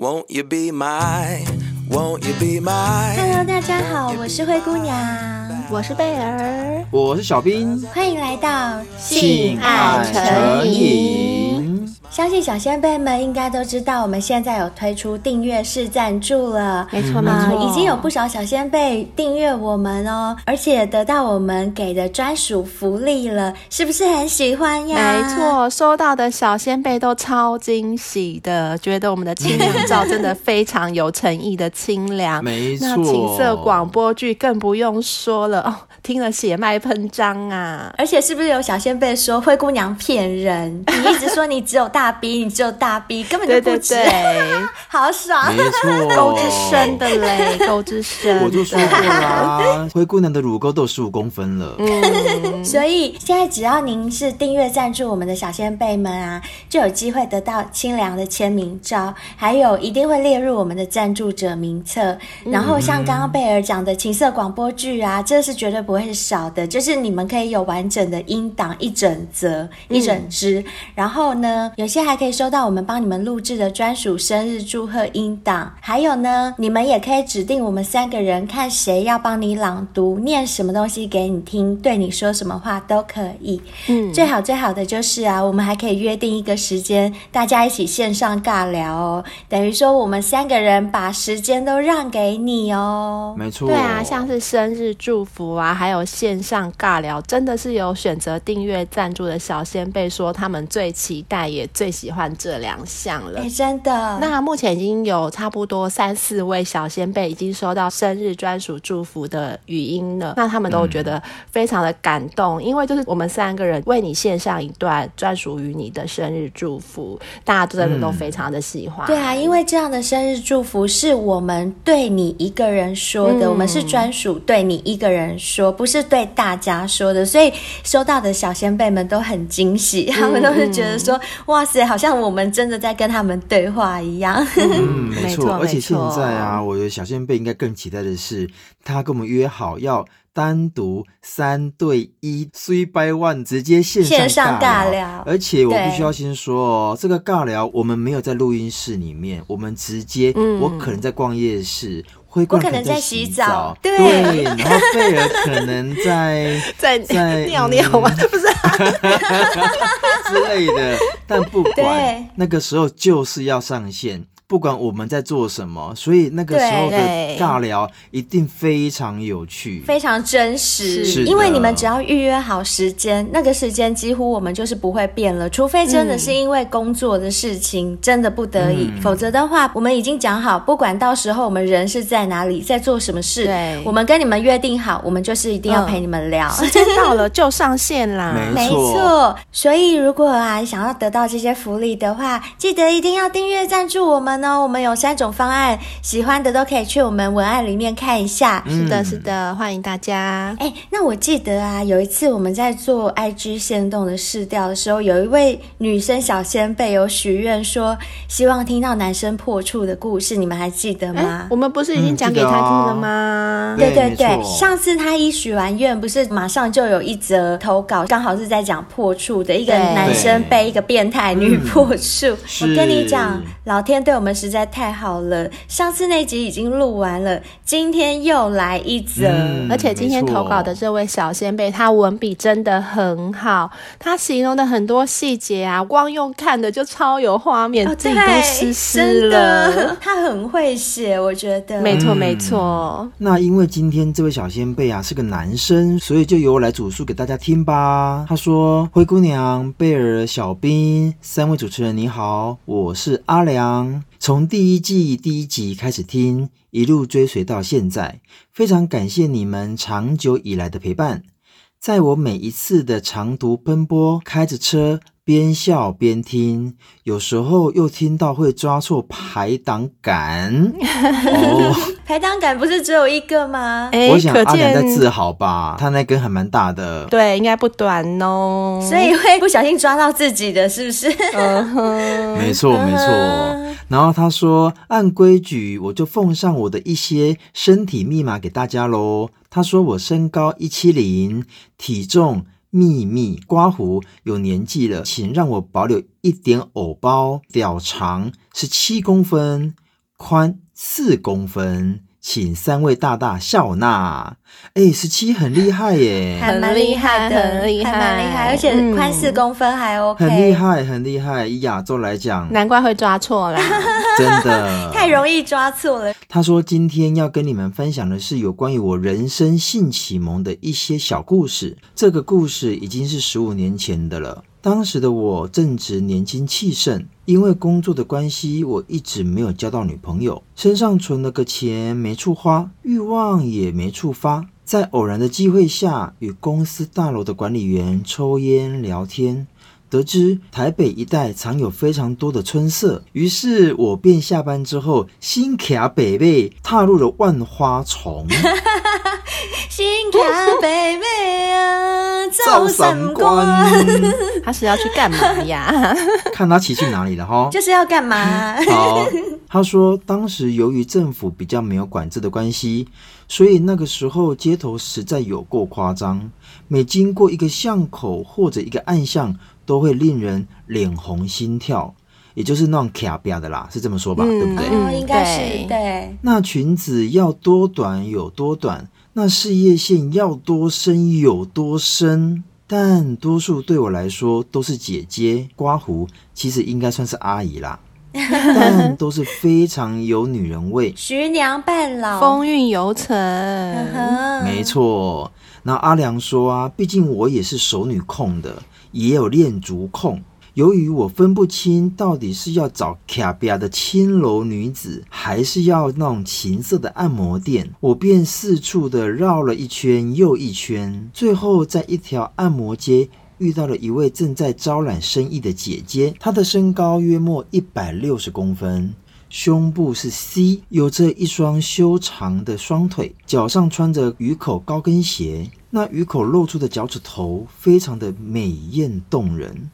Won't you be my, won't you be my? Hello，大家好，我是灰姑娘，我是贝儿，我是小兵，欢迎来到性爱诚引。相信小仙贝们应该都知道，我们现在有推出订阅式赞助了。没错，没错，已经有不少小仙贝订阅我们哦，而且得到我们给的专属福利了，是不是很喜欢呀？没错，收到的小仙贝都超惊喜的，觉得我们的清凉照真的非常有诚意的清凉。没错，那情色广播剧更不用说了哦，听了血脉喷张啊！而且是不是有小仙贝说灰姑娘骗人？你一直说你只有大。大 B，你只有大 B，根本就不止，对对对 好爽，没错，沟之深的嘞，沟之深。我就说过啦，灰姑娘的乳沟都有十五公分了。嗯，所以现在只要您是订阅赞助我们的小仙贝们啊，就有机会得到清凉的签名照，还有一定会列入我们的赞助者名册。然后像刚刚贝尔讲的情色广播剧啊，这是绝对不会是少的，就是你们可以有完整的音档一整则一整支，然后呢，有些。还可以收到我们帮你们录制的专属生日祝贺音档，还有呢，你们也可以指定我们三个人，看谁要帮你朗读，念什么东西给你听，对你说什么话都可以。嗯，最好最好的就是啊，我们还可以约定一个时间，大家一起线上尬聊哦，等于说我们三个人把时间都让给你哦。没错，对啊，像是生日祝福啊，还有线上尬聊，真的是有选择订阅赞助的小仙贝说他们最期待也最。喜欢这两项了，哎，真的。那目前已经有差不多三四位小仙贝已经收到生日专属祝福的语音了，那他们都觉得非常的感动，嗯、因为就是我们三个人为你献上一段专属于你的生日祝福，大家真的都非常的喜欢。对啊，因为这样的生日祝福是我们对你一个人说的，嗯、我们是专属对你一个人说，不是对大家说的，所以收到的小仙贝们都很惊喜，他们都是觉得说，嗯、哇塞。好像我们真的在跟他们对话一样。嗯，没错。而且现在啊，我觉得小仙贝应该更期待的是，他跟我们约好要单独三对一，three by one，直接线上线上尬聊。而且我必须要先说哦，这个尬聊我们没有在录音室里面，我们直接，嗯、我可能在逛夜市。灰姑娘可能在洗澡，对，对，然后贝尔可能在 在在尿尿吗？嗯、不是、啊，之类的，但不管那个时候就是要上线。不管我们在做什么，所以那个时候的尬聊一定非常有趣，非常真实。是因为你们只要预约好时间，那个时间几乎我们就是不会变了，除非真的是因为工作的事情、嗯、真的不得已，嗯、否则的话，我们已经讲好，不管到时候我们人是在哪里，在做什么事，对，我们跟你们约定好，我们就是一定要陪你们聊。嗯、时间到了就上线啦，没错。所以如果啊想要得到这些福利的话，记得一定要订阅赞助我们。呢，我们有三种方案，喜欢的都可以去我们文案里面看一下。嗯、是的，是的，欢迎大家。哎，那我记得啊，有一次我们在做 IG 限动的试调的时候，有一位女生小仙贝有许愿说，希望听到男生破处的故事，你们还记得吗？我们不是已经讲给他听了吗？嗯、对对对，上次他一许完愿，不是马上就有一则投稿，刚好是在讲破处的一个男生被一个变态女破处。我跟你讲，老天对我们。实在太好了！上次那集已经录完了，今天又来一则，嗯、而且今天投稿的这位小仙贝，他文笔真的很好，他形容的很多细节啊，光用看的就超有画面，哦、自己都湿湿了。他很会写，我觉得没错没错。那因为今天这位小仙贝啊是个男生，所以就由我来主述给大家听吧。他说：“灰姑娘、贝尔、小兵三位主持人，你好，我是阿良。”从第一季第一集开始听，一路追随到现在，非常感谢你们长久以来的陪伴。在我每一次的长途奔波，开着车边笑边听，有时候又听到会抓错排档杆。哦，排档杆不是只有一个吗？欸、我想阿南在自豪吧，他那根还蛮大的，对，应该不短哦，所以会不小心抓到自己的是不是？嗯哼，没错没错。然后他说：“按规矩，我就奉上我的一些身体密码给大家喽。”他说：“我身高一七零，体重秘密刮胡，有年纪了，请让我保留一点藕包。表长是七公分，宽四公分。请三位大大笑纳。哎，十七很厉害耶，还蛮厉害的，很厉害，还蛮厉害，而且宽四公分还 OK，很厉害，很厉害。以亚洲来讲，难怪会抓错啦，真的太容易抓错了。他说今天要跟你们分享的是有关于我人生性启蒙的一些小故事。这个故事已经是十五年前的了。当时的我正值年轻气盛，因为工作的关系，我一直没有交到女朋友，身上存了个钱没处花，欲望也没处发。在偶然的机会下，与公司大楼的管理员抽烟聊天，得知台北一带藏有非常多的春色，于是我便下班之后，新卡北北踏入了万花丛。新卡北北啊，照三观。他是要去干嘛呀？看他骑去哪里了哈？就是要干嘛？好，他说当时由于政府比较没有管制的关系，所以那个时候街头实在有够夸张。每经过一个巷口或者一个暗巷，都会令人脸红心跳，也就是那种卡比亚的啦，是这么说吧？嗯、对不对？嗯，应该是对。那裙子要多短有多短。那事业线要多深有多深，但多数对我来说都是姐姐、刮胡，其实应该算是阿姨啦，但都是非常有女人味，徐娘半老，风韵犹存。没错，那阿良说啊，毕竟我也是熟女控的，也有恋足控。由于我分不清到底是要找卡比亚的青楼女子，还是要那种情色的按摩店，我便四处的绕了一圈又一圈，最后在一条按摩街遇到了一位正在招揽生意的姐姐。她的身高约莫一百六十公分，胸部是 C，有着一双修长的双腿，脚上穿着鱼口高跟鞋，那鱼口露出的脚趾头非常的美艳动人。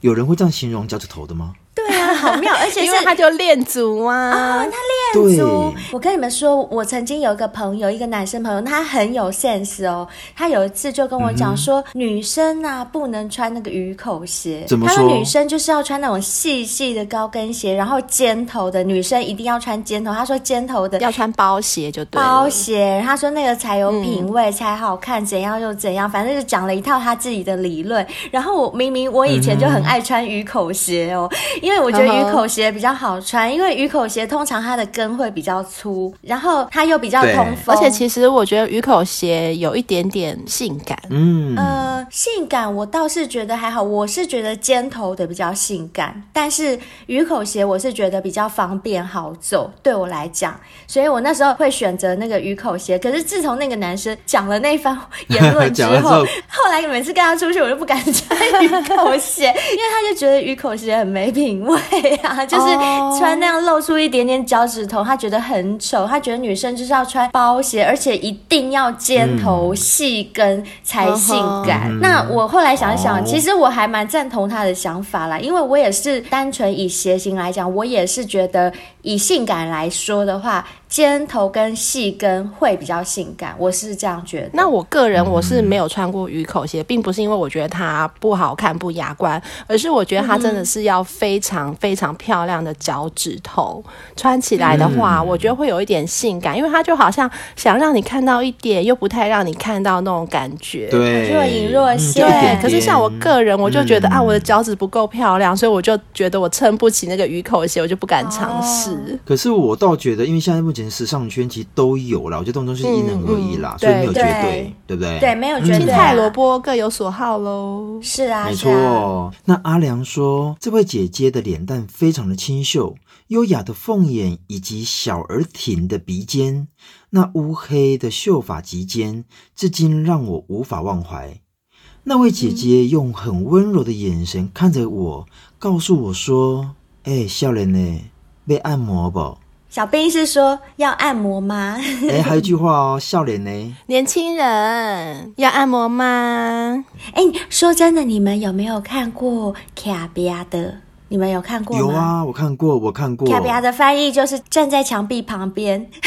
有人会这样形容脚趾头的吗？对啊，好妙，而且是因为他就练足啊，哦、他恋足。我跟你们说，我曾经有一个朋友，一个男生朋友，他很有 sense 哦。他有一次就跟我讲说，嗯、女生啊不能穿那个鱼口鞋。怎么说？他说女生就是要穿那种细细的高跟鞋，然后尖头的女生一定要穿尖头。他说尖头的要穿包鞋就对。包鞋，他说那个才有品味，嗯、才好看，怎样又怎样，反正就讲了一套他自己的理论。然后我明明我以前就很爱穿鱼口鞋哦。嗯因为我觉得鱼口鞋比较好穿，因为鱼口鞋通常它的跟会比较粗，然后它又比较通风，而且其实我觉得鱼口鞋有一点点性感。嗯，呃，性感我倒是觉得还好，我是觉得尖头的比较性感，但是鱼口鞋我是觉得比较方便好走，对我来讲，所以我那时候会选择那个鱼口鞋。可是自从那个男生讲了那番 言论之后，后，后来每次跟他出去，我就不敢穿鱼口鞋，因为他就觉得鱼口鞋很没品。味啊，就是穿那样露出一点点脚趾头，他觉得很丑。他觉得女生就是要穿包鞋，而且一定要尖头细跟才性感。嗯、那我后来想想，其实我还蛮赞同他的想法啦，因为我也是单纯以鞋型来讲，我也是觉得以性感来说的话。尖头跟细跟会比较性感，我是这样觉得。那我个人我是没有穿过鱼口鞋，并不是因为我觉得它不好看不雅观，而是我觉得它真的是要非常非常漂亮的脚趾头，穿起来的话，我觉得会有一点性感，因为它就好像想让你看到一点，又不太让你看到那种感觉，对，若隐若现。对，可是像我个人，我就觉得啊，我的脚趾不够漂亮，所以我就觉得我撑不起那个鱼口鞋，我就不敢尝试。可是我倒觉得，因为现在目前时尚圈其实都有啦，我觉得东西是因人而异啦，所以没有绝对，对，对不对？对，没有绝对。青菜萝卜各有所好喽。是啊，没错。那阿良说，这位姐姐的脸蛋非常的清秀，优雅的凤眼以及小而挺的鼻尖，那乌黑的秀发及肩，至今让我无法忘怀。那位姐姐用很温柔的眼神看着我，告诉我说：“哎、欸，少年呢，被按摩不？”小兵是说要按摩吗？哎、欸，还有一句话哦，笑脸呢？年轻人要按摩吗？哎、欸，说真的，你们有没有看过卡比亚的？你们有看过吗？有啊，我看过，我看过。卡比亚的翻译就是站在墙壁旁边。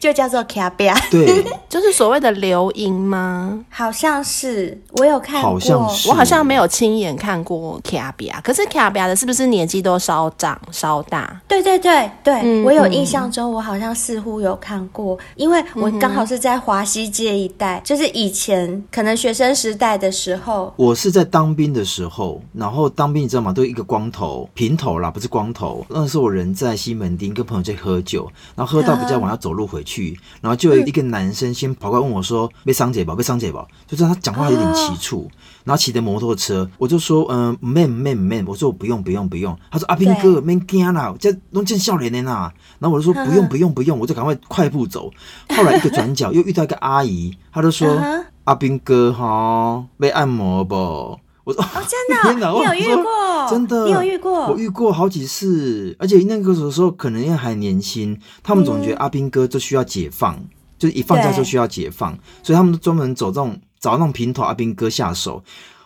就叫做卡比亚。对，就是所谓的流萤吗？好像是，我有看过，好像是我好像没有亲眼看过卡比亚。可是卡比亚的是不是年纪都稍长稍大？对对对对，嗯我有印象中，我好像似乎有看过，因为我刚好是在华西街一带，就是以前可能学生时代的时候。我是在当兵的时候，然后当兵你知道吗？都一个光头平头啦，不是光头。那时候我人在西门町，跟朋友在喝酒，然后喝到比较晚要走路回去，然后就有一个男生先跑过来问我说：“被伤姐吧，被伤姐吧。”就是他讲话有点奇促，然后骑着摩托车，我就说：“嗯，man man man。”我说：“我不用不用不用。”他说：“阿兵哥，man 惊啦，这弄见笑脸的呐。”然后我就说：“不用不用不用。”我就赶快快步走。后来一个转角又遇到一个阿姨，她就说：“阿兵哥哈，被按摩不？”我说：“哦，真的，天哪，你有遇过？真的，你有遇过？我遇过好几次，而且那个时候可能因为还年轻，他们总觉得阿兵哥就需要解放，就是一放假就需要解放，所以他们都专门走这种找那种平头阿兵哥下手。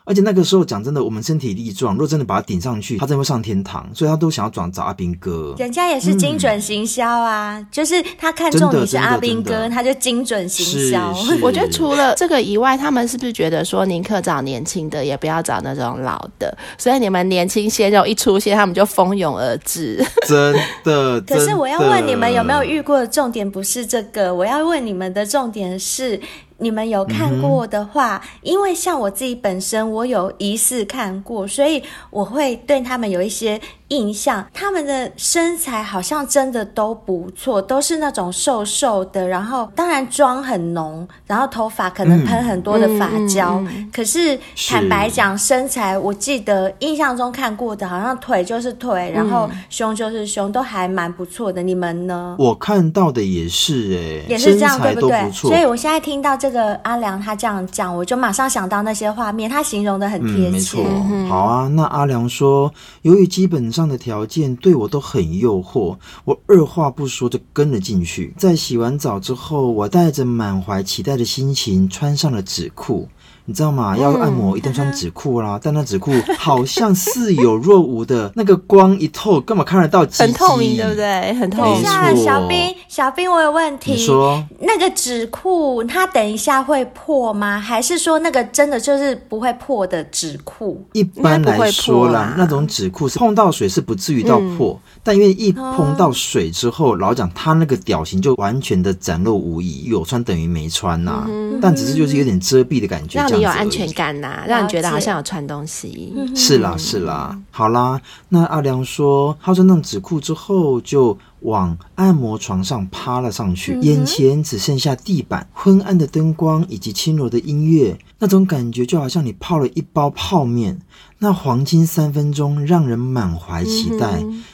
而且那个时候讲真的，我们身体力壮，如果真的把他顶上去，他真的会上天堂。所以他都想要转找阿兵哥。人家也是精准行销啊，嗯、就是他看中你是阿兵哥，他就精准行销。我觉得除了这个以外，他们是不是觉得说宁可找年轻的，也不要找那种老的？所以你们年轻鲜肉一出现，他们就蜂拥而至。真的。可是我要问你们有没有遇过的重点不是这个，我要问你们的重点是。你们有看过的话，嗯、因为像我自己本身，我有疑似看过，所以我会对他们有一些印象。他们的身材好像真的都不错，都是那种瘦瘦的，然后当然妆很浓，然后头发可能喷很多的发胶。嗯嗯嗯、可是坦白讲，身材我记得印象中看过的，好像腿就是腿，然后胸就是胸，都还蛮不错的。你们呢？我看到的也是、欸，哎，也是这样，对不对？所以我现在听到。这个阿良他这样讲，我就马上想到那些画面，他形容的很贴切。嗯，没错。好啊，那阿良说，由于基本上的条件对我都很诱惑，我二话不说就跟了进去。在洗完澡之后，我带着满怀期待的心情穿上了纸裤。你知道吗？要按摩一定穿纸裤啦，嗯、但那纸裤好像似有若无的，那个光一透，根本看得到鸡鸡，很透明，对不对？很透明。等一下，小兵，小兵，我有问题。你说那个纸裤，它等一下会破吗？还是说那个真的就是不会破的纸裤？一般来说啦，啊、那种纸裤是碰到水是不至于到破，嗯、但因为一碰到水之后，老蒋他那个屌型就完全的展露无遗，有穿等于没穿呐、啊。嗯、但只是就是有点遮蔽的感觉。你有安全感呐、啊，让你觉得好像有穿东西。是啦，是啦。好啦，那阿良说，他在那纸裤之后，就往按摩床上趴了上去，眼前只剩下地板、昏暗的灯光以及轻柔的音乐，那种感觉就好像你泡了一包泡面。那黄金三分钟让人满怀期待，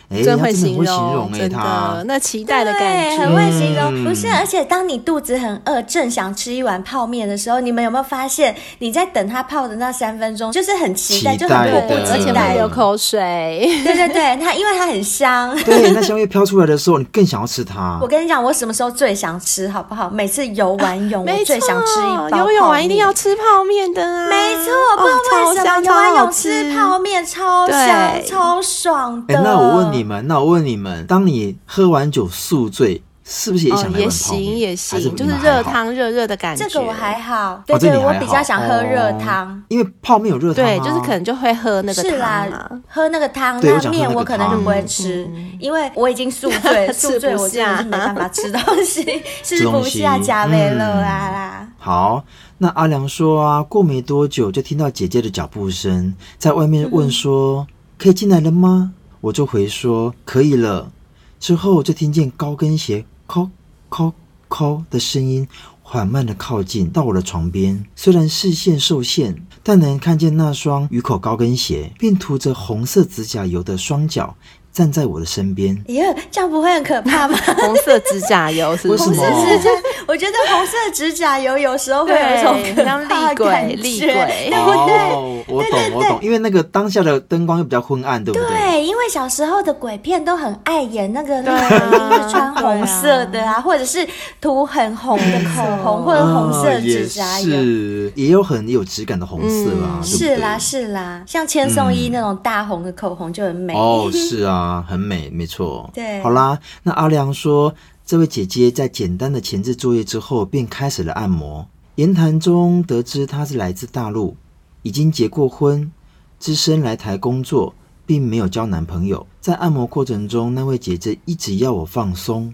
哎，真会形容，容真的，那期待的感觉，很会形容。不是，而且当你肚子很饿，正想吃一碗泡面的时候，你们有没有发现，你在等它泡的那三分钟，就是很期待，就很迫不及待，流口水。对对对，它因为它很香，对，那香味飘出来的时候，你更想要吃它。我跟你讲，我什么时候最想吃，好不好？每次游完泳，我最想吃一包。游泳完一定要吃泡面的啊！没错，不知道为什么游完泳吃。吃泡面超香，超爽的。哎、欸，那我问你们，那我问你们，当你喝完酒宿醉，是不是也想？也行也行，就是热汤热热的感觉。这个我还好，对对，我比较想喝热汤，因为泡面有热汤。对，就是可能就会喝那个汤。是啦，喝那个汤，那面我可能就不会吃，因为我已经宿醉，宿醉我真的是没办法吃东西，吃不下加味乐啦啦。好。那阿良说啊，过没多久就听到姐姐的脚步声，在外面问说：“嗯、可以进来了吗？”我就回说：“可以了。”之后就听见高跟鞋“叩叩叩”的声音缓慢的靠近到我的床边。虽然视线受限，但能看见那双鱼口高跟鞋，并涂着红色指甲油的双脚。站在我的身边，耶，这样不会很可怕吗？红色指甲油是不是？红色指甲，我觉得红色指甲油有时候会有一种像厉鬼，厉鬼，对不对？哦，我懂，我懂，因为那个当下的灯光又比较昏暗，对不对？对，因为小时候的鬼片都很爱演那个，那个一定是穿红色的啊，或者是涂很红的口红，或者红色指甲油，是也有很有质感的红色啊，是啦，是啦，像千颂伊那种大红的口红就很美。哦，是啊。啊，很美，没错。对，好啦，那阿良说，这位姐姐在简单的前置作业之后，便开始了按摩。言谈中得知她是来自大陆，已经结过婚，只身来台工作，并没有交男朋友。在按摩过程中，那位姐姐一直要我放松。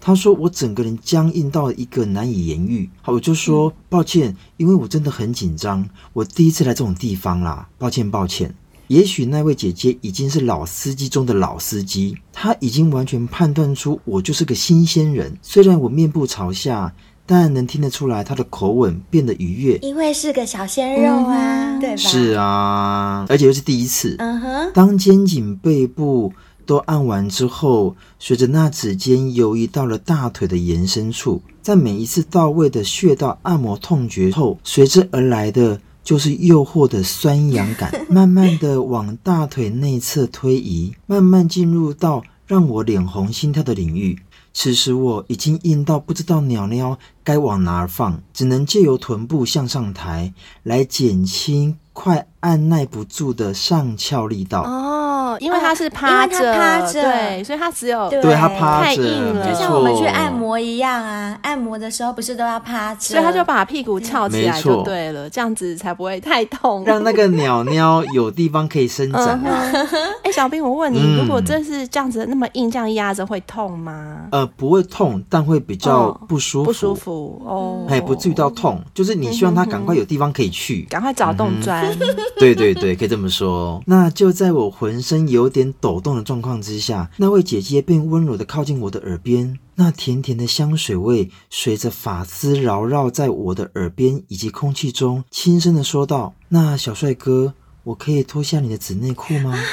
她说我整个人僵硬到一个难以言喻。好，我就说抱歉，因为我真的很紧张，我第一次来这种地方啦，抱歉抱歉。也许那位姐姐已经是老司机中的老司机，她已经完全判断出我就是个新鲜人。虽然我面部朝下，但能听得出来她的口吻变得愉悦，因为是个小鲜肉啊，嗯、对吧？是啊，而且又是第一次。嗯哼。当肩颈、背部都按完之后，随着那指尖游移到了大腿的延伸处，在每一次到位的穴道按摩痛觉后，随之而来的。就是诱惑的酸痒感，慢慢的往大腿内侧推移，慢慢进入到让我脸红心跳的领域。此时我已经硬到不知道鸟鸟该往哪儿放，只能借由臀部向上抬来减轻快按耐不住的上翘力道。哦，因为它是趴着，趴着，对，所以它只有对，对他趴着，太硬了，就像我们去按摩一样啊，按摩的时候不是都要趴着，所以他就把屁股翘起来就对了，这样子才不会太痛，让那个鸟鸟有地方可以伸展。哎、小兵，我问你，嗯、如果这是这样子那么硬，这样压着会痛吗？呃，不会痛，但会比较不舒服，不舒服哦，哎，不至于到痛，就是你希望他赶快有地方可以去，赶、嗯、快找洞钻。嗯、对对对，可以这么说。那就在我浑身有点抖动的状况之下，那位姐姐便温柔的靠近我的耳边，那甜甜的香水味随着发丝缭绕在我的耳边以及空气中，轻声的说道：“那小帅哥，我可以脱下你的纸内裤吗？”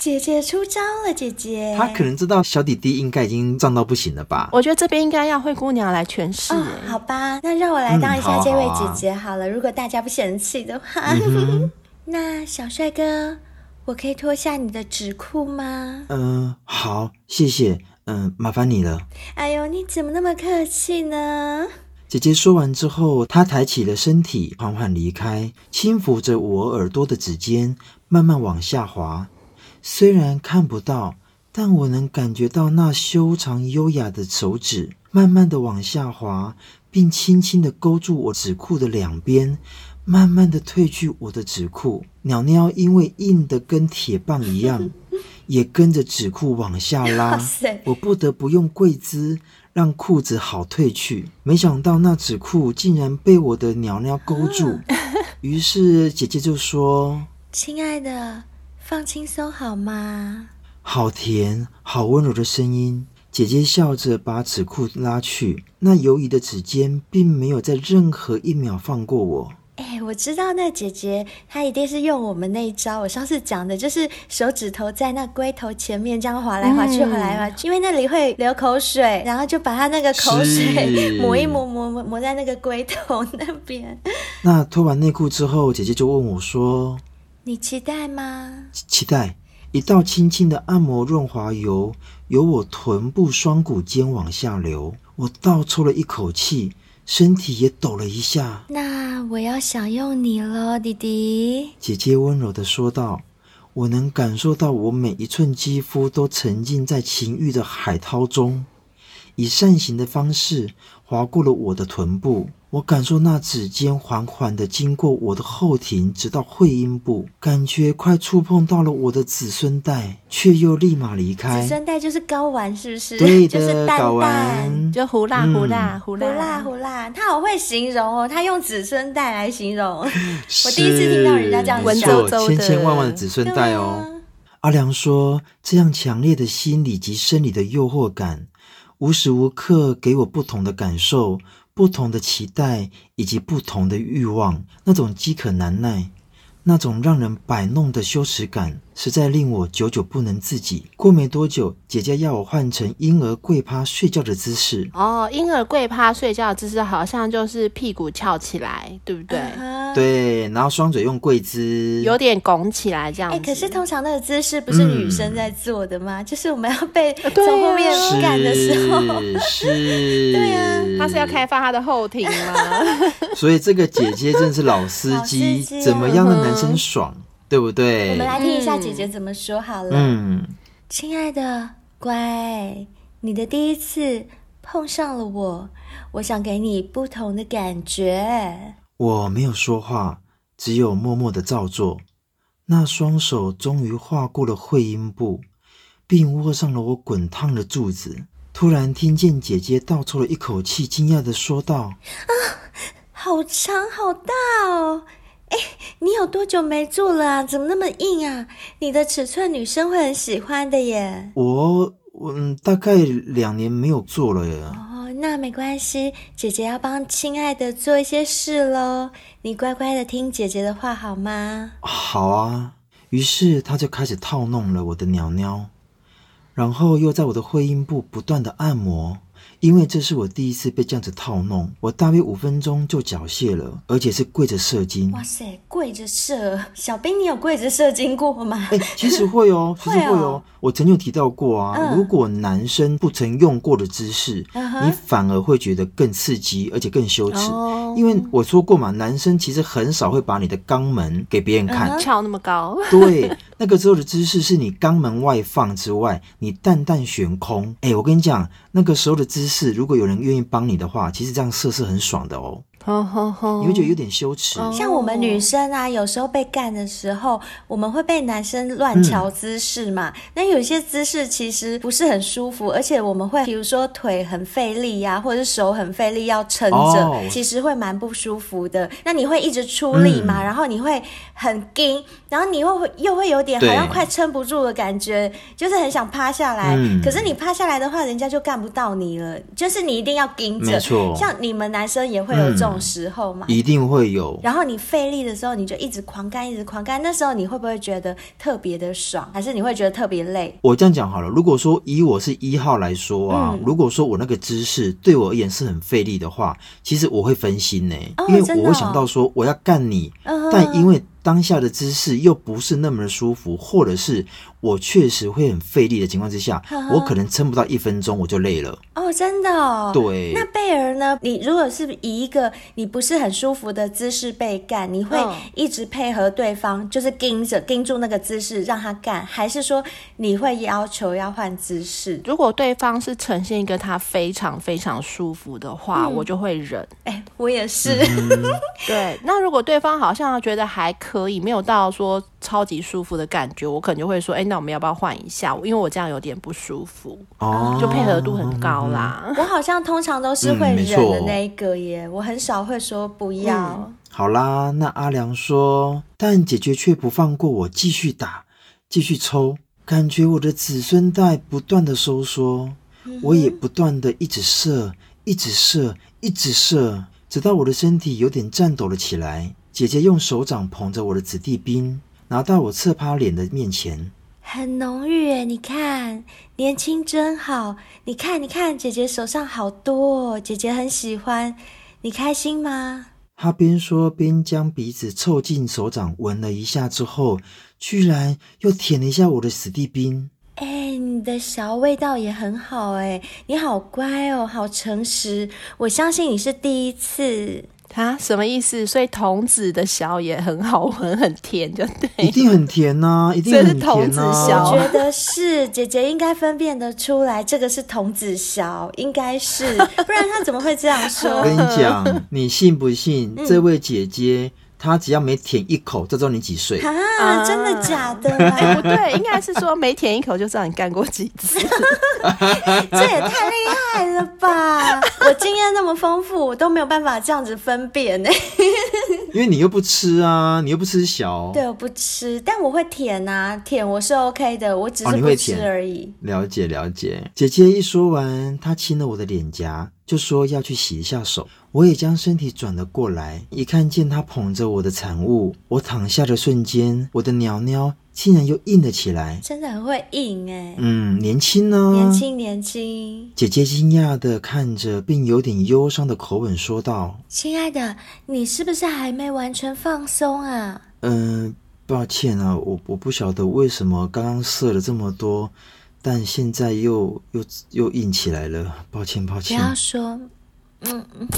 姐姐出招了，姐姐。她可能知道小弟弟应该已经胀到不行了吧？我觉得这边应该要灰姑娘来诠释。哦，好吧，那让我来当一下这位姐姐好了。嗯，好啊，如果大家不嫌弃的话，嗯、那小帅哥，我可以脱下你的纸裤吗？嗯，好，谢谢。嗯，麻烦你了。哎呦，你怎么那么客气呢？姐姐说完之后，她抬起了身体，缓缓离开，轻抚着我耳朵的指尖，慢慢往下滑。虽然看不到，但我能感觉到那修长优雅的手指慢慢的往下滑，并轻轻的勾住我纸裤的两边，慢慢的褪去我的纸裤。鸟鸟因为硬的跟铁棒一样，也跟着纸裤往下拉。我不得不用跪姿让裤子好褪去。没想到那纸裤竟然被我的鸟鸟勾住，于是姐姐就说：“亲爱的。”放轻松好吗？好甜，好温柔的声音。姐姐笑着把纸裤拉去，那犹疑的指尖并没有在任何一秒放过我。哎，我知道那姐姐她一定是用我们那一招，我上次讲的就是手指头在那龟头前面这样划来划去，划来划去，因为那里会流口水，然后就把她那个口水 抹一抹，抹抹抹在那个龟头那边。那脱完内裤之后，姐姐就问我说。你期待吗？期待。一道轻轻的按摩润滑油由我臀部双股间往下流，我倒抽了一口气，身体也抖了一下。那我要享用你喽，弟弟。姐姐温柔的说道。我能感受到我每一寸肌肤都沉浸在情欲的海涛中，以扇形的方式划过了我的臀部。我感受那指尖缓缓地经过我的后庭，直到会阴部，感觉快触碰到了我的子孙带，却又立马离开。子孙带就是睾丸，是不是？对的，就是睾丸，就胡辣胡辣胡辣胡辣胡辣。他好会形容哦，他用子孙带来形容。我第一次听到人家这样文绉绉的，千千万万的子孙带哦。啊、阿良说，这样强烈的心理及生理的诱惑感，无时无刻给我不同的感受。不同的期待以及不同的欲望，那种饥渴难耐，那种让人摆弄的羞耻感。实在令我久久不能自己。过没多久，姐姐要我换成婴儿跪趴睡觉的姿势。哦，婴儿跪趴睡觉的姿势好像就是屁股翘起来，对不对？Uh huh. 对，然后双嘴用跪姿，有点拱起来这样子。哎，可是通常那个姿势不是女生在做的吗？嗯、就是我们要被 从后面赶的时候，是，是对啊，他是要开发他的后庭吗？所以这个姐姐真是老司机，司机啊、怎么样的男生爽？对不对？我们来听一下姐姐怎么说好了。嗯，亲爱的，乖，你的第一次碰上了我，我想给你不同的感觉。我没有说话，只有默默的照做。那双手终于划过了会阴部，并握上了我滚烫的柱子。突然听见姐姐倒抽了一口气，惊讶的说道：“啊，好长好大哦！哎，你有多久没做了啊？怎么那么硬啊？你的尺寸女生会很喜欢的耶。”我，嗯，大概两年没有做了耶。哦，那没关系，姐姐要帮亲爱的做一些事喽。你乖乖的听姐姐的话好吗？好啊。于是她就开始套弄了我的鸟鸟。然后又在我的会阴部不断的按摩，因为这是我第一次被这样子套弄，我大约五分钟就缴械了，而且是跪着射精。哇塞，跪着射，小兵，你有跪着射精过吗？哎，其实会哦，其实会哦，我曾经有提到过啊，嗯、如果男生不曾用过的姿势，嗯、你反而会觉得更刺激，而且更羞耻，哦、因为我说过嘛，男生其实很少会把你的肛门给别人看，翘、嗯、那么高，对。那个时候的姿势是你肛门外放之外，你蛋蛋悬空。哎，我跟你讲，那个时候的姿势，如果有人愿意帮你的话，其实这样射是很爽的哦。Oh, oh, oh. 你会觉得有点羞耻。像我们女生啊，有时候被干的时候，我们会被男生乱调姿势嘛。嗯、那有些姿势其实不是很舒服，而且我们会，比如说腿很费力呀、啊，或者是手很费力要撑着，oh. 其实会蛮不舒服的。那你会一直出力嘛？嗯、然后你会很紧，然后你又会又会有点好像快撑不住的感觉，就是很想趴下来。嗯、可是你趴下来的话，人家就干不到你了。就是你一定要盯着。没错。像你们男生也会有这种。嗯时候嘛，一定会有。然后你费力的时候，你就一直狂干，一直狂干。那时候你会不会觉得特别的爽，还是你会觉得特别累？我这样讲好了，如果说以我是一号来说啊，嗯、如果说我那个姿势对我而言是很费力的话，其实我会分心呢，哦、因为我会想到说我要干你，哦、但因为。当下的姿势又不是那么的舒服，或者是我确实会很费力的情况之下，呵呵我可能撑不到一分钟我就累了。哦，真的哦。对。那贝儿呢？你如果是以一个你不是很舒服的姿势被干，你会一直配合对方，就是盯着盯住那个姿势让他干，还是说你会要求要换姿势？如果对方是呈现一个他非常非常舒服的话，嗯、我就会忍。哎、欸，我也是。嗯、对。那如果对方好像觉得还可。可以没有到说超级舒服的感觉，我可能就会说，哎，那我们要不要换一下？因为我这样有点不舒服，哦，就配合度很高啦。我好像通常都是会忍的那一个耶，嗯、我很少会说不要。嗯、好啦，那阿良说，但姐姐却不放过我，继续打，继续抽，感觉我的子孙带不断的收缩，我也不断的一直射，一直射，一直射，直到我的身体有点颤抖了起来。姐姐用手掌捧着我的子弟兵，拿到我侧趴脸的面前，很浓郁诶，你看，年轻真好。你看，你看，姐姐手上好多，姐姐很喜欢。你开心吗？她边说边将鼻子凑近手掌闻了一下，之后居然又舔了一下我的子弟兵。哎，你的小味道也很好哎，你好乖哦，好诚实。我相信你是第一次。啊，什么意思？所以童子的小也很好闻，很甜，就对。一定很甜呐、啊，一定很甜、啊、童子小，我觉得是姐姐应该分辨得出来，这个是童子小，应该是，不然她怎么会这样说？我跟你讲，你信不信？嗯、这位姐姐。他只要每舔一口，就知道你几岁啊？真的假的？哎，不对，应该是说每舔一口就知道你干过几次。这也太厉害了吧！我经验那么丰富，我都没有办法这样子分辨呢。因为你又不吃啊，你又不吃小。对，我不吃，但我会舔啊，舔我是 OK 的，我只是不吃而已。哦，了解了解。姐姐一说完，她亲了我的脸颊。就说要去洗一下手，我也将身体转了过来，一看见他捧着我的产物，我躺下的瞬间，我的鸟鸟竟然又硬了起来，真的很会硬哎，嗯，年轻呢，年轻年轻。姐姐惊讶的看着，并有点忧伤的口吻说道：“亲爱的，你是不是还没完全放松啊？”嗯，抱歉啊，我我不晓得为什么刚刚射了这么多。但现在又又又硬起来了，抱歉抱歉。不要说，嗯嗯。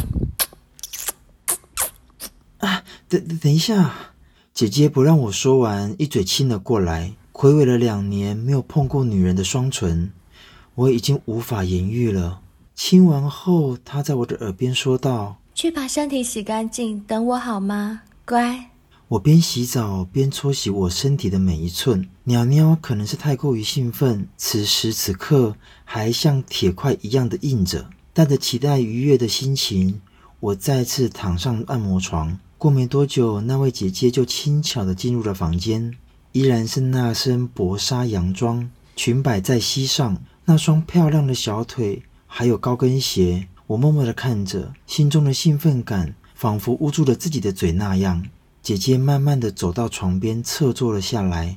啊，等等一下，姐姐不让我说完，一嘴亲了过来。回味了两年没有碰过女人的双唇，我已经无法言喻了。亲完后，她在我的耳边说道：“去把身体洗干净，等我好吗，乖。”我边洗澡边搓洗我身体的每一寸。鸟鸟可能是太过于兴奋，此时此刻还像铁块一样的硬着。带着期待愉悦的心情，我再次躺上按摩床。过没多久，那位姐姐就轻巧地进入了房间，依然是那身薄纱洋装，裙摆在膝上，那双漂亮的小腿，还有高跟鞋。我默默地看着，心中的兴奋感仿佛捂住了自己的嘴那样。姐姐慢慢地走到床边，侧坐了下来，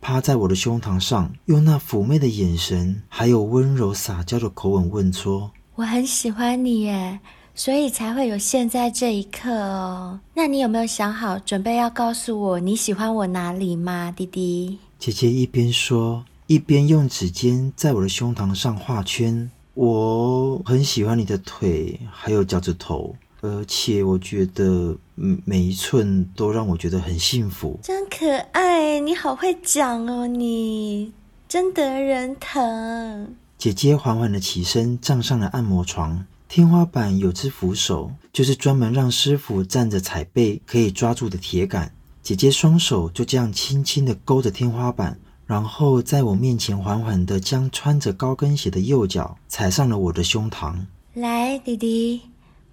趴在我的胸膛上，用那妩媚的眼神，还有温柔撒娇的口吻问说。我很喜欢你耶，所以才会有现在这一刻哦。那你有没有想好，准备要告诉我你喜欢我哪里吗，弟弟？姐姐一边说，一边用指尖在我的胸膛上画圈。我很喜欢你的腿，还有脚趾头，而且我觉得每一寸都让我觉得很幸福。真可爱，你好会讲哦，你真得人疼。姐姐缓缓地起身，站上了按摩床。天花板有只扶手，就是专门让师傅站着踩背可以抓住的铁杆。姐姐双手就这样轻轻地勾着天花板，然后在我面前缓缓地将穿着高跟鞋的右脚踩上了我的胸膛。来，弟弟，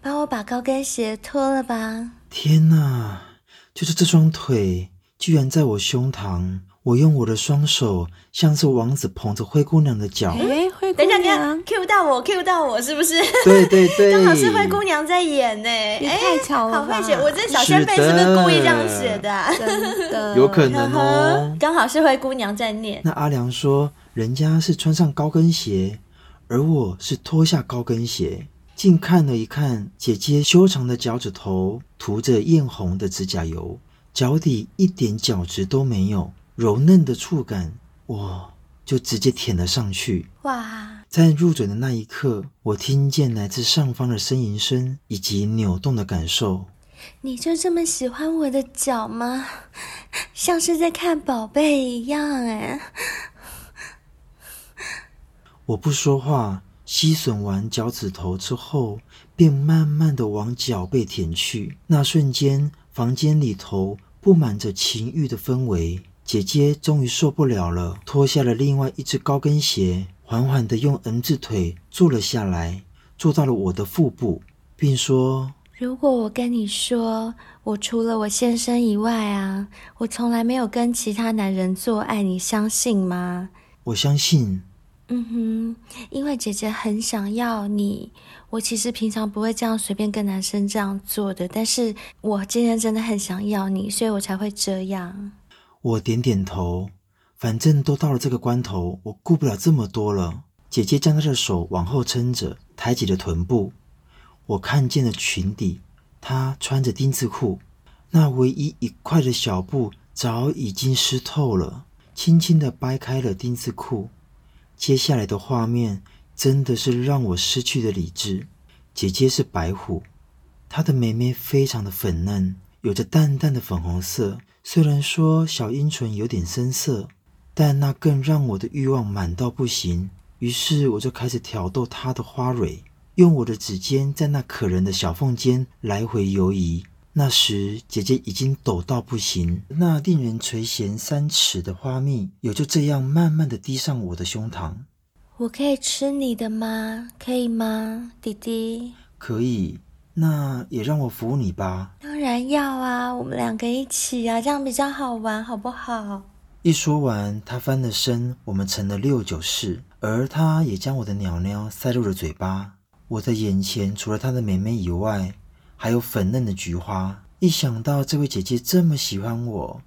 帮我把高跟鞋脱了吧。天哪，就是这双腿，居然在我胸膛。我用我的双手，像是王子捧着灰姑娘的脚。哎，灰姑娘，等一下，等一下，Q 到我，Q 到我，是不是？对对对，刚好是灰姑娘在演呢。也太巧了吧，好会写，我这小仙贝是不是故意这样写的啊？真的，有可能哦。刚好是灰姑娘在念。那阿良说，人家是穿上高跟鞋，而我是脱下高跟鞋。近看了一看，姐姐修长的脚趾头涂着艳红的指甲油，脚底一点角质都没有。柔嫩的触感，我就直接舔了上去。哇！在入嘴的那一刻，我听见来自上方的呻吟声以及扭动的感受。你就这么喜欢我的脚吗？像是在看宝贝一样哎。我不说话，吸吮完脚趾头之后，便慢慢的往脚背舔去。那瞬间，房间里头布满着情欲的氛围。姐姐终于受不了了，脱下了另外一只高跟鞋，缓缓地用 N 字腿坐了下来，坐到了我的腹部，并说：“如果我跟你说，我除了我先生以外啊，我从来没有跟其他男人做爱，你相信吗？”我相信。嗯哼，因为姐姐很想要你。我其实平常不会这样随便跟男生这样做的，但是我今天真的很想要你，所以我才会这样。我点点头，反正都到了这个关头，我顾不了这么多了。姐姐将她的手往后撑着，抬起了臀部，我看见了裙底，她穿着丁字裤，那唯一一块的小布早已经湿透了，轻轻地掰开了丁字裤。接下来的画面真的是让我失去了理智。姐姐是白虎，她的妹妹非常的粉嫩，有着淡淡的粉红色。虽然说小阴唇有点深色，但那更让我的欲望满到不行。于是我就开始挑逗她的花蕊，用我的指尖在那可人的小缝间来回游移。那时姐姐已经抖到不行，那令人垂涎三尺的花蜜也就这样慢慢的滴上我的胸膛。我可以吃你的吗？可以吗，弟弟？可以。那也让我服你吧。当然要啊，我们两个一起啊，这样比较好玩，好不好？一说完，他翻了身，我们成了六九式，而他也将我的鸟鸟塞入了嘴巴。我的眼前除了他的美眉以外，还有粉嫩的菊花。一想到这位姐姐这么喜欢我，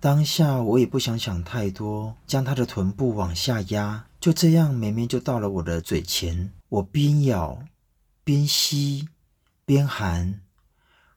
当下我也不想想太多，将她的臀部往下压，就这样，美眉就到了我的嘴前。我边咬边吸。边喊，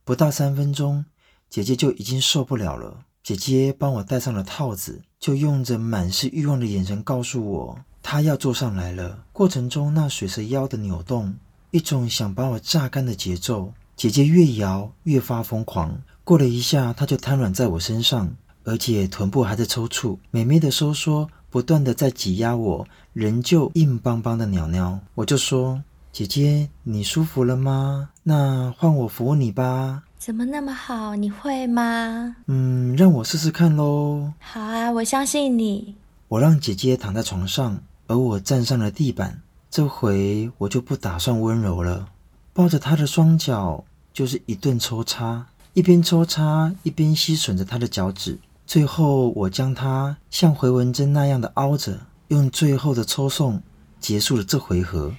不到三分钟，姐姐就已经受不了了。姐姐帮我戴上了套子，就用着满是欲望的眼神告诉我，她要坐上来了。过程中，那水蛇腰的扭动，一种想把我榨干的节奏。姐姐越摇越发疯狂。过了一下，她就瘫软在我身上，而且臀部还在抽搐。美眉的收缩不断的在挤压我，仍旧硬邦邦的鸟鸟。我就说。姐姐，你舒服了吗？那换我扶你吧。怎么那么好？你会吗？嗯，让我试试看喽。好啊，我相信你。我让姐姐躺在床上，而我站上了地板。这回我就不打算温柔了，抱着她的双脚就是一顿抽插，一边抽插一边吸吮着她的脚趾。最后，我将她像回纹针那样的凹着，用最后的抽送结束了这回合。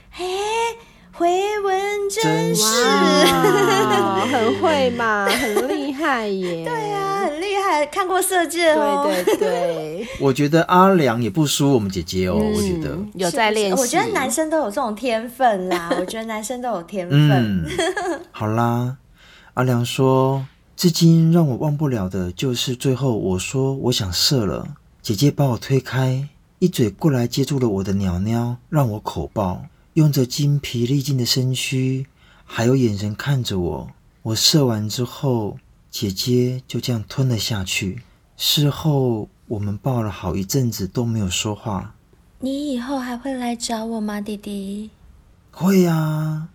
回文真是，很会嘛，很厉害耶。对呀、啊，很厉害，看过色戒哦。对对对，我觉得阿良也不输我们姐姐哦。嗯、我觉得有在练习。我觉得男生都有这种天分啦。我觉得男生都有天分。嗯、好啦，阿良说，至今让我忘不了的就是最后我说我想射了，姐姐把我推开，一嘴过来接住了我的鸟鸟，让我口爆。用着精疲力尽的身躯，还有眼神看着我。我射完之后，姐姐就这样吞了下去。事后我们抱了好一阵子都没有说话。你以后还会来找我吗，弟弟？会呀，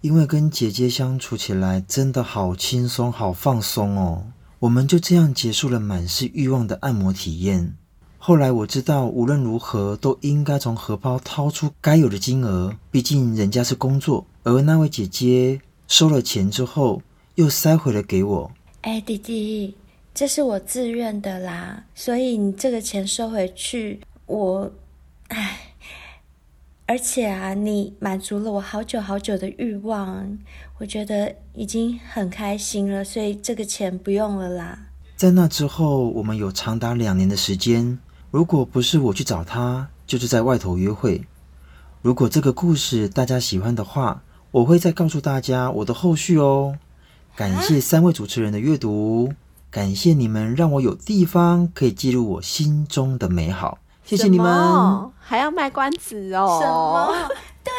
因为跟姐姐相处起来真的好轻松、好放松哦。我们就这样结束了满是欲望的按摩体验。后来我知道，无论如何都应该从荷包掏出该有的金额，毕竟人家是工作。而那位姐姐收了钱之后，又塞回了给我。哎，弟弟，这是我自愿的啦，所以你这个钱收回去，我，哎，而且啊，你满足了我好久好久的欲望，我觉得已经很开心了，所以这个钱不用了啦。在那之后，我们有长达两年的时间。如果不是我去找他，就是在外头约会。如果这个故事大家喜欢的话，我会再告诉大家我的后续哦。感谢三位主持人的阅读，感谢你们让我有地方可以记录我心中的美好。谢谢你们，还要卖关子哦。什么？对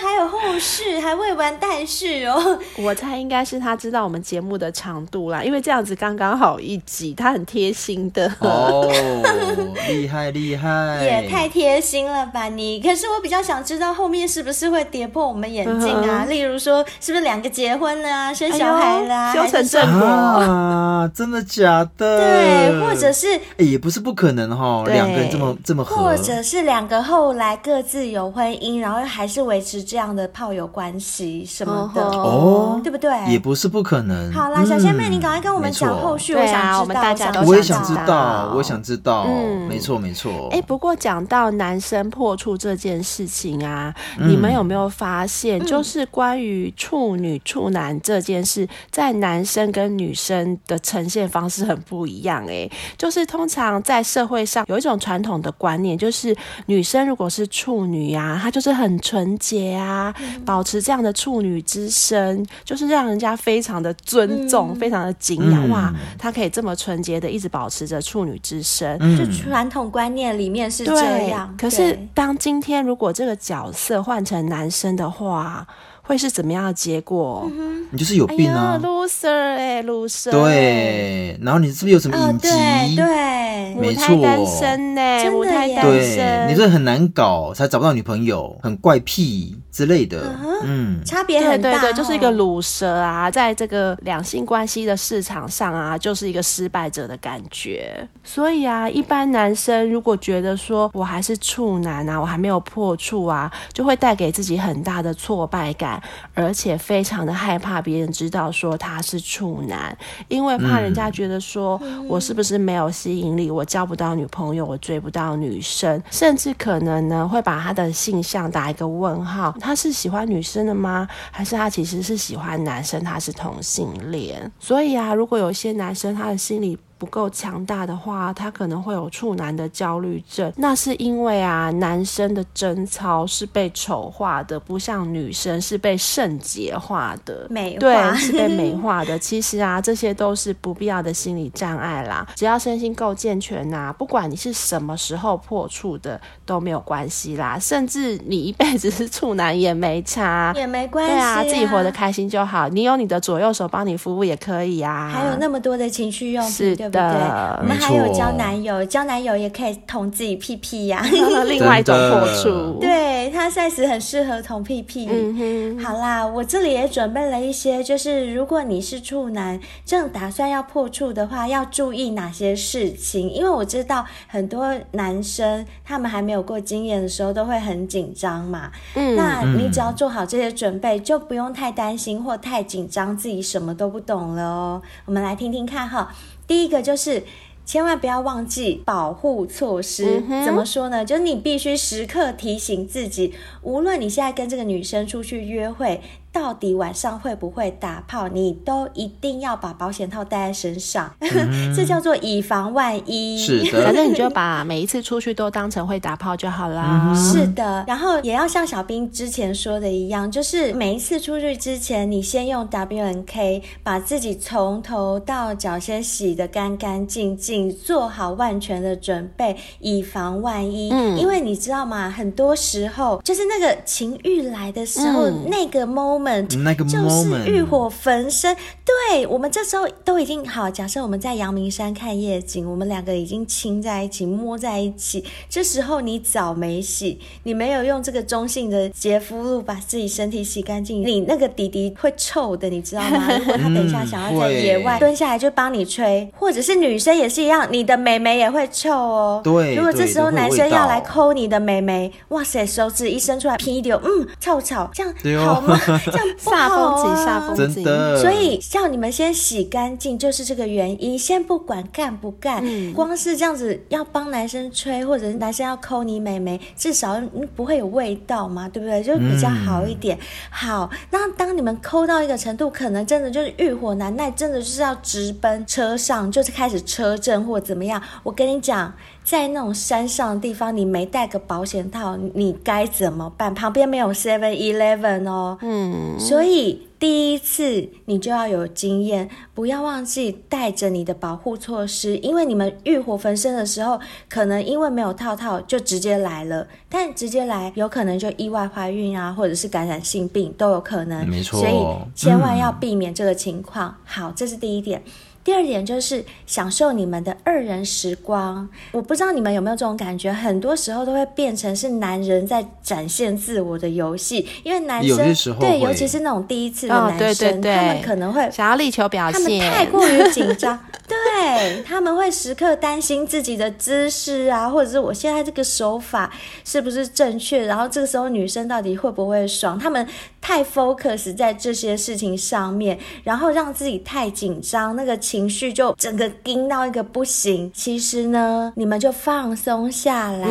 还有后续，还未完待续哦。我猜应该是他知道我们节目的长度啦，因为这样子刚刚好一集，他很贴心的哦，厉害厉害，也太贴心了吧你！可是我比较想知道后面是不是会跌破我们眼镜啊？嗯、例如说，是不是两个结婚了啊，生小孩啦、啊，修、哎、成正果啊？真的假的？对，或者是、欸、也不是不可能哈，两个人这么这么合，或者是两个后来各自有婚姻，然后还是。是维持这样的炮友关系什么的哦，对不对？也不是不可能。好啦，小仙妹，你赶快跟我们讲后续。对啊，我们大家都我也想知道，我也想知道。嗯，没错没错。哎，不过讲到男生破处这件事情啊，你们有没有发现，就是关于处女处男这件事，在男生跟女生的呈现方式很不一样。哎，就是通常在社会上有一种传统的观念，就是女生如果是处女呀，她就是很纯。纯洁啊，保持这样的处女之身，就是让人家非常的尊重，嗯、非常的敬仰。哇，她可以这么纯洁的一直保持着处女之身，嗯、就传统观念里面是这样。可是当今天如果这个角色换成男生的话，会是怎么样的结果？嗯、你就是有病啊，loser 哎，loser。对，然后你是不是有什么隐疾？哦、对，对没错，母胎单身呢，母胎单身，对，你这很难搞，才找不到女朋友，很怪癖。之类的，嗯，差别很大，对对对，就是一个卤蛇啊，在这个两性关系的市场上啊，就是一个失败者的感觉。所以啊，一般男生如果觉得说我还是处男啊，我还没有破处啊，就会带给自己很大的挫败感，而且非常的害怕别人知道说他是处男，因为怕人家觉得说我是不是没有吸引力，我交不到女朋友，我追不到女生，甚至可能呢会把他的性向打一个问号。他是喜欢女生的吗？还是他其实是喜欢男生？他是同性恋。所以啊，如果有些男生他的心里不够强大的话，他可能会有处男的焦虑症。那是因为啊，男生的贞操是被丑化的，不像女生是被圣洁化的，美化，对，是被美化的。其实啊，这些都是不必要的心理障碍啦。只要身心够健全呐、啊，不管你是什么时候破处的都没有关系啦。甚至你一辈子是处男也没差，也没关系、啊。对啊，自己活得开心就好。你有你的左右手帮你服务也可以啊。还有那么多的情绪用品。是。对不对？我们还有交男友，交男友也可以捅自己屁屁呀，另外一种破处。对，他 size 很适合捅屁屁。嗯哼，好啦，我这里也准备了一些，就是如果你是处男，正打算要破处的话，要注意哪些事情？因为我知道很多男生他们还没有过经验的时候都会很紧张嘛。嗯，那你只要做好这些准备，就不用太担心或太紧张，自己什么都不懂了哦。我们来听听看哈，第一个就是。千万不要忘记保护措施。嗯、怎么说呢？就是你必须时刻提醒自己，无论你现在跟这个女生出去约会。到底晚上会不会打炮？你都一定要把保险套带在身上，嗯、这叫做以防万一。是的，反正你就把每一次出去都当成会打炮就好啦。嗯、是的，然后也要像小兵之前说的一样，就是每一次出去之前，你先用 W N K 把自己从头到脚先洗得干干净净，做好万全的准备，以防万一。嗯，因为你知道吗？很多时候就是那个情欲来的时候，嗯、那个 moment。那个 moment 就是欲火焚身，对，我们这时候都已经好。假设我们在阳明山看夜景，我们两个已经亲在一起，摸在一起。这时候你澡没洗，你没有用这个中性的洁肤露把自己身体洗干净，你那个弟弟会臭的，你知道吗？如果他等一下想要在野外蹲下来就帮你吹，或者是女生也是一样，你的美眉也会臭哦。对，如果这时候男生要来抠你的美眉，哇塞，手指一伸出来，屁丢，嗯，臭臭，这样好吗？这样煞 风景，煞风景，真的。所以叫你们先洗干净，就是这个原因。先不管干不干，嗯、光是这样子要帮男生吹，或者是男生要抠你美眉，至少不会有味道嘛，对不对？就比较好一点。嗯、好，那当你们抠到一个程度，可能真的就是欲火难耐，真的就是要直奔车上，就是开始车震或怎么样。我跟你讲。在那种山上的地方，你没带个保险套，你该怎么办？旁边没有 Seven Eleven 哦，嗯，所以第一次你就要有经验，不要忘记带着你的保护措施，因为你们欲火焚身的时候，可能因为没有套套就直接来了，但直接来有可能就意外怀孕啊，或者是感染性病都有可能，没错，所以千万要避免这个情况。嗯、好，这是第一点。第二点就是享受你们的二人时光。我不知道你们有没有这种感觉，很多时候都会变成是男人在展现自我的游戏，因为男生对，尤其是那种第一次的男生，哦、对对对，他们可能会想要力求表现，他们太过于紧张，对，他们会时刻担心自己的姿势啊，或者是我现在这个手法是不是正确，然后这个时候女生到底会不会爽，他们太 focus 在这些事情上面，然后让自己太紧张，那个。情绪就整个盯到一个不行。其实呢，你们就放松下来，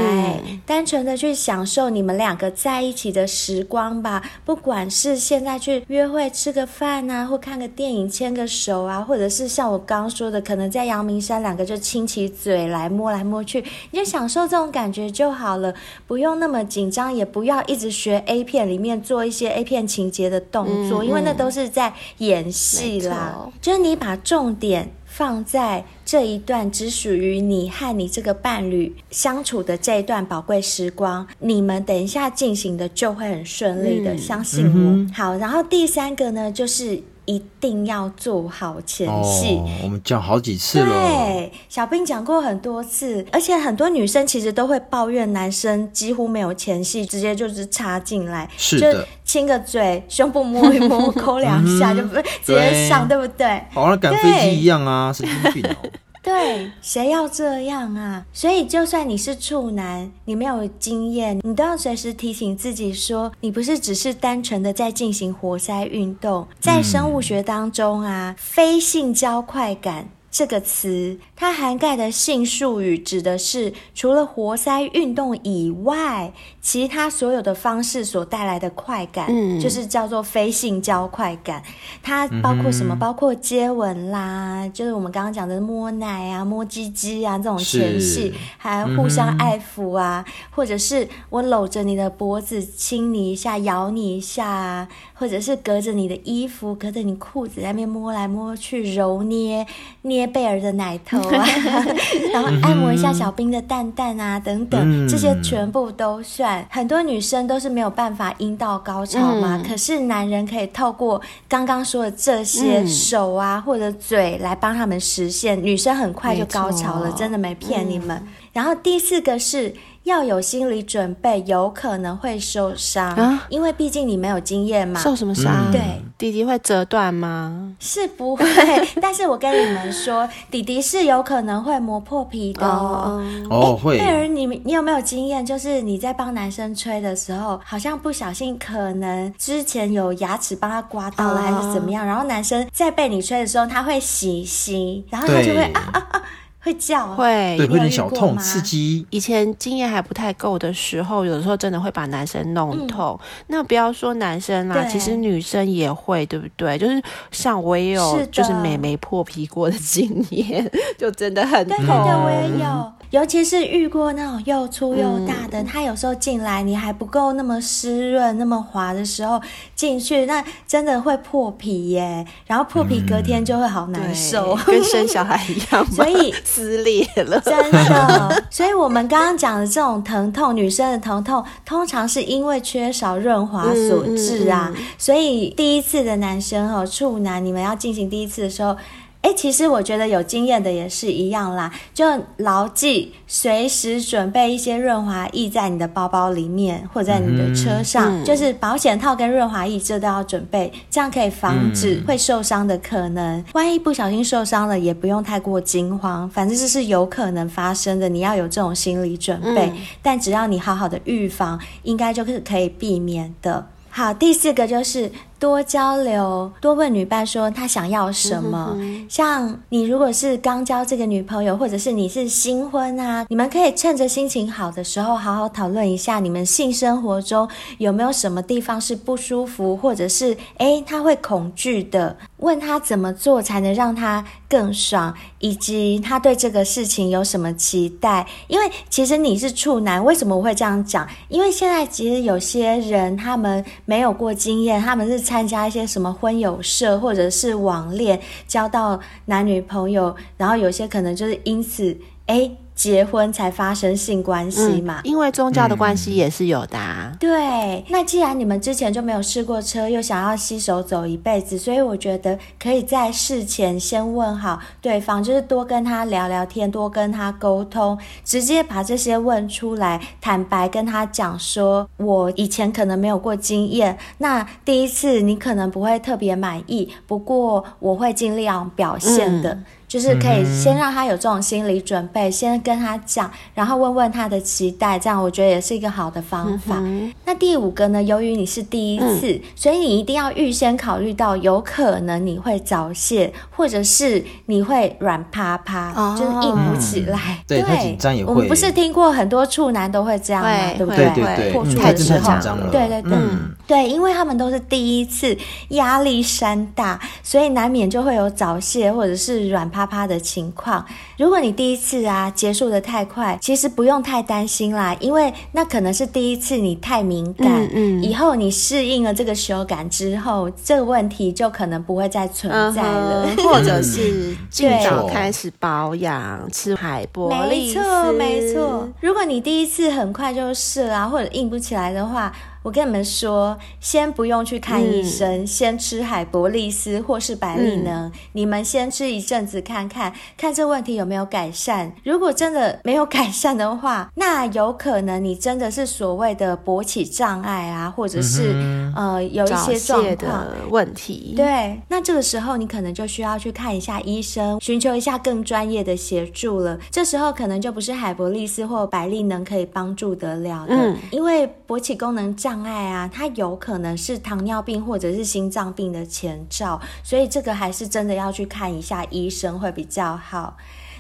嗯、单纯的去享受你们两个在一起的时光吧。不管是现在去约会吃个饭啊，或看个电影牵个手啊，或者是像我刚刚说的，可能在阳明山两个就亲起嘴来摸来摸去，你就享受这种感觉就好了，不用那么紧张，也不要一直学 A 片里面做一些 A 片情节的动作，嗯、因为那都是在演戏啦。就是你把重点。放在这一段只属于你和你这个伴侣相处的这一段宝贵时光，你们等一下进行的就会很顺利的，嗯、相信我。嗯、好，然后第三个呢，就是。一定要做好前戏。哦，我们讲好几次了。对，小兵讲过很多次，而且很多女生其实都会抱怨男生几乎没有前戏，直接就是插进来，是的，就亲个嘴，胸部摸一摸，抠两下，就不直接上，对，对不对？好像赶飞机一样啊，神经病哦。对，谁要这样啊？所以，就算你是处男，你没有经验，你都要随时提醒自己说，你不是只是单纯的在进行活塞运动。在生物学当中啊，非性交快感。这个词它涵盖的性术语指的是除了活塞运动以外，其他所有的方式所带来的快感，嗯，就是叫做非性交快感。它包括什么？嗯、包括接吻啦，就是我们刚刚讲的摸奶啊、摸鸡鸡啊这种前戏，是还互相爱抚啊，嗯、或者是我搂着你的脖子亲你一下、咬你一下啊，或者是隔着你的衣服、隔着你裤子在那边摸来摸去、揉捏捏。贝尔的奶头啊，然后按摩一下小兵的蛋蛋啊，等等，嗯、这些全部都算。很多女生都是没有办法阴道高潮嘛，嗯、可是男人可以透过刚刚说的这些手啊、嗯、或者嘴来帮他们实现，女生很快就高潮了，真的没骗你们。嗯、然后第四个是。要有心理准备，有可能会受伤，啊、因为毕竟你没有经验嘛。受什么伤？嗯、对，弟弟会折断吗？是不会，但是我跟你们说，弟弟是有可能会磨破皮的哦。哦，会。贝儿，你你有没有经验？就是你在帮男生吹的时候，好像不小心，可能之前有牙齿帮他刮到了，还是怎么样？哦、然后男生在被你吹的时候，他会洗洗，然后他就会啊啊啊。会叫，会对，会有点小痛，刺激。以前经验还不太够的时候，有的时候真的会把男生弄痛。嗯、那不要说男生啦，其实女生也会，对不对？就是像我也有，就是美眉破皮过的经验，就真的很痛。对对对，我也有。尤其是遇过那种又粗又大的，他、嗯、有时候进来你还不够那么湿润、那么滑的时候进去，那真的会破皮耶。然后破皮隔天就会好难受，嗯、跟生小孩一样，所以撕裂了。真的，所以我们刚刚讲的这种疼痛，女生的疼痛，通常是因为缺少润滑所致啊。嗯嗯嗯、所以第一次的男生哦，处男，你们要进行第一次的时候。哎，其实我觉得有经验的也是一样啦，就牢记随时准备一些润滑液在你的包包里面，或者在你的车上，嗯、就是保险套跟润滑液这都要准备，这样可以防止会受伤的可能。嗯、万一不小心受伤了，也不用太过惊慌，反正这是有可能发生的，你要有这种心理准备。嗯、但只要你好好的预防，应该就是可以避免的。好，第四个就是。多交流，多问女伴说她想要什么。嗯、哼哼，像你如果是刚交这个女朋友，或者是你是新婚啊，你们可以趁着心情好的时候，好好讨论一下你们性生活中有没有什么地方是不舒服，或者是诶她会恐惧的。问他怎么做才能让他更爽，以及他对这个事情有什么期待。因为其实你是处男，为什么我会这样讲？因为现在其实有些人他们没有过经验，他们是。参加一些什么婚友社或者是网恋，交到男女朋友，然后有些可能就是因此，哎。结婚才发生性关系嘛？嗯，因为宗教的关系也是有的啊。嗯。对，那既然你们之前就没有试过车，又想要携手走一辈子，所以我觉得可以在事前先问好对方，就是多跟他聊聊天，多跟他沟通，直接把这些问出来，坦白跟他讲说，我以前可能没有过经验，那第一次你可能不会特别满意，不过我会尽量表现的。嗯就是可以先让他有这种心理准备，先跟他讲，然后问问他的期待，这样我觉得也是一个好的方法。嗯、那第五个呢？由于你是第一次，嗯、所以你一定要预先考虑到有可能你会早泄，或者是你会软趴趴，哦、就是硬不起来。嗯、对，太紧张也会。我们不是听过很多处男都会这样吗？对不对？对对对，破处的时候。对对对，嗯、对，因为他们都是第一次，压力山大，所以难免就会有早泄或者是软趴。啪啪的情况，如果你第一次啊结束的太快，其实不用太担心啦，因为那可能是第一次你太敏感，嗯，嗯，以后你适应了这个手感之后，这个问题就可能不会再存在了，嗯、或者是尽早开始保养，吃海博利斯，没错没错。如果你第一次很快就试啊，或者硬不起来的话。我跟你们说，先不用去看医生，嗯、先吃海博利斯或是百利能，嗯、你们先吃一阵子看看，看这问题有没有改善。如果真的没有改善的话，那有可能你真的是所谓的勃起障碍啊，或者是、嗯、呃有一些状况的问题。对，那这个时候你可能就需要去看一下医生，寻求一下更专业的协助了。这时候可能就不是海博利斯或百利能可以帮助得了的，嗯、因为勃起功能障。障碍啊，它有可能是糖尿病或者是心脏病的前兆，所以这个还是真的要去看一下医生会比较好。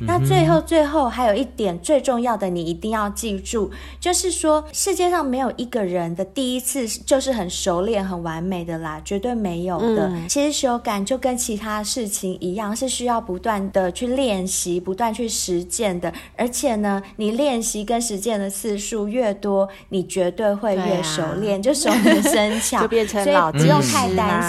那最后最后还有一点最重要的，你一定要记住，就是说世界上没有一个人的第一次就是很熟练、很完美的啦，绝对没有的。嗯、其实修感就跟其他事情一样，是需要不断的去练习、不断去实践的。而且呢，你练习跟实践的次数越多，你绝对会越熟练，啊、就熟能生巧，就变成老，所以不用太担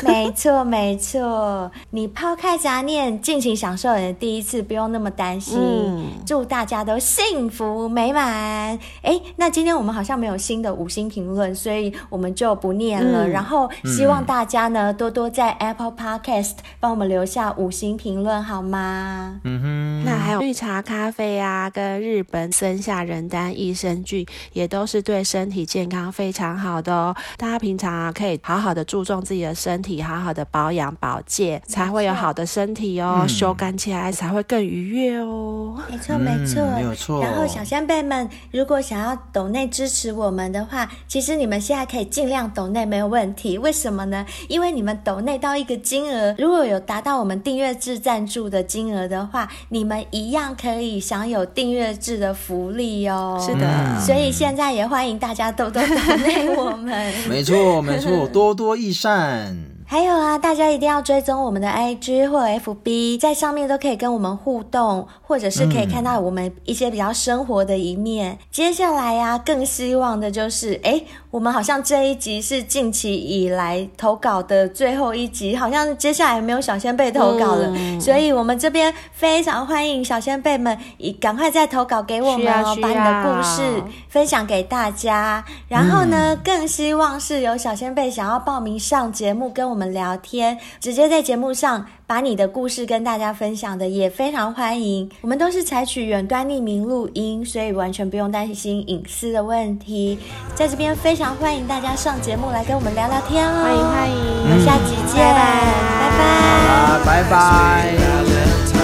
心。没错，没错。你抛开杂念，尽情享受你的第一次，不用那么担心。嗯、祝大家都幸福美满。哎，那今天我们好像没有新的五星评论，所以我们就不念了。嗯、然后希望大家呢、嗯、多多在 Apple Podcast 帮我们留下五星评论，好吗？嗯哼。那还有绿茶咖啡啊，跟日本森下仁丹益生菌，也都是对身体健康非常好的哦。大家平常啊，可以好好的注重自己的身体，好好的保养保健，才会有好的身体哦，修干、嗯、起来才会更愉悦哦。没错，没错，嗯、没有错。然后小仙贝们，如果想要抖内支持我们的话，其实你们现在可以尽量抖内没有问题。为什么呢？因为你们抖内到一个金额，如果有达到我们订阅制赞助的金额的话，你们一样可以享有订阅制的福利哦。是的，所以现在也欢迎大家多多抖内我们。没错，没错，多多益善。还有啊，大家一定要追踪我们的 IG 或 FB，在上面都可以跟我们互动，或者是可以看到我们一些比较生活的一面。嗯、接下来呀、啊，更希望的就是，哎，我们好像这一集是近期以来投稿的最后一集，好像接下来没有小仙贝投稿了，嗯、所以我们这边非常欢迎小仙贝们，赶快再投稿给我们哦，把你的故事分享给大家。然后呢，嗯、更希望是有小仙贝想要报名上节目跟我们。我们聊天，直接在节目上把你的故事跟大家分享的也非常欢迎。我们都是采取远端匿名录音，所以完全不用担心隐私的问题。在这边非常欢迎大家上节目来跟我们聊聊天哦，欢迎欢迎，我们下集见，拜拜，拜拜。